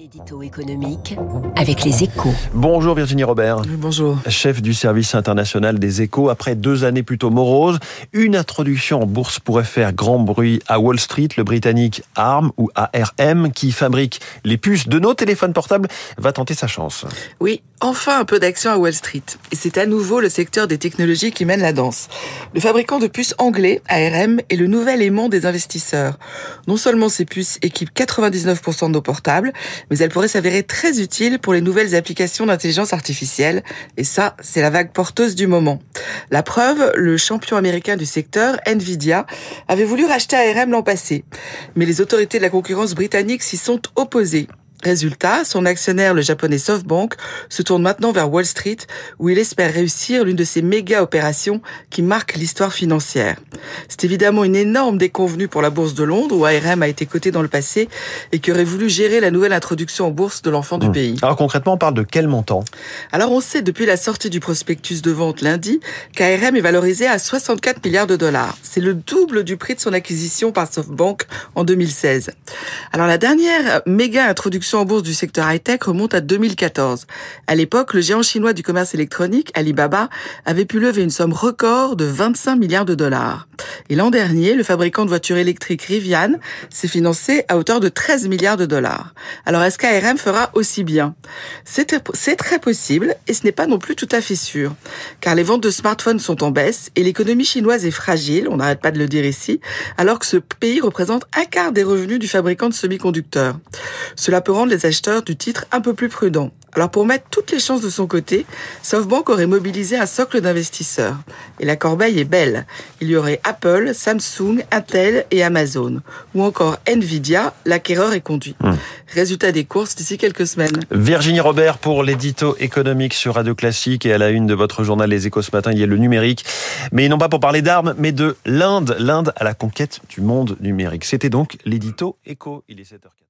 L'édito économique avec les échos. Bonjour Virginie Robert. Bonjour. Chef du service international des échos, après deux années plutôt moroses, une introduction en bourse pourrait faire grand bruit à Wall Street. Le britannique ARM ou ARM, qui fabrique les puces de nos téléphones portables, va tenter sa chance. Oui, enfin un peu d'action à Wall Street. Et c'est à nouveau le secteur des technologies qui mène la danse. Le fabricant de puces anglais, ARM, est le nouvel aimant des investisseurs. Non seulement ces puces équipent 99% de nos portables, mais elle pourrait s'avérer très utile pour les nouvelles applications d'intelligence artificielle. Et ça, c'est la vague porteuse du moment. La preuve, le champion américain du secteur, Nvidia, avait voulu racheter ARM l'an passé. Mais les autorités de la concurrence britannique s'y sont opposées. Résultat, son actionnaire, le japonais SoftBank, se tourne maintenant vers Wall Street, où il espère réussir l'une de ces méga opérations qui marquent l'histoire financière. C'est évidemment une énorme déconvenue pour la bourse de Londres, où ARM a été coté dans le passé et qui aurait voulu gérer la nouvelle introduction en bourse de l'enfant du Mmh. pays. Alors concrètement, on parle de quel montant? Alors on sait depuis la sortie du prospectus de vente lundi qu'ARM est valorisé à 64 milliards de dollars. C'est le double du prix de son acquisition par SoftBank en 2016. Alors la dernière méga introduction en bourse du secteur high-tech remonte à 2014. À l'époque, le géant chinois du commerce électronique, Alibaba, avait pu lever une somme record de 25 milliards de dollars. Et l'an dernier, le fabricant de voitures électriques Rivian s'est financé à hauteur de 13 milliards de dollars. Alors est-ce qu'ARM fera aussi bien? C'est très possible et ce n'est pas non plus tout à fait sûr. Car les ventes de smartphones sont en baisse et l'économie chinoise est fragile, on n'arrête pas de le dire ici, alors que ce pays représente un quart des revenus du fabricant de semi-conducteurs. Cela peut rendre les acheteurs du titre un peu plus prudents. Alors pour mettre toutes les chances de son côté, SoftBank aurait mobilisé un socle d'investisseurs. Et la corbeille est belle. Il y aurait Apple, Samsung, Intel et Amazon. Ou encore Nvidia, l'acquéreur est conduit. Mmh. Résultat des courses d'ici quelques semaines. Virginie Robert pour l'édito économique sur Radio Classique et à la une de votre journal Les Échos ce matin, il y a le numérique. Mais non pas pour parler d'armes, mais de l'Inde. L'Inde à la conquête du monde numérique. C'était donc l'édito éco. Il est 7h04.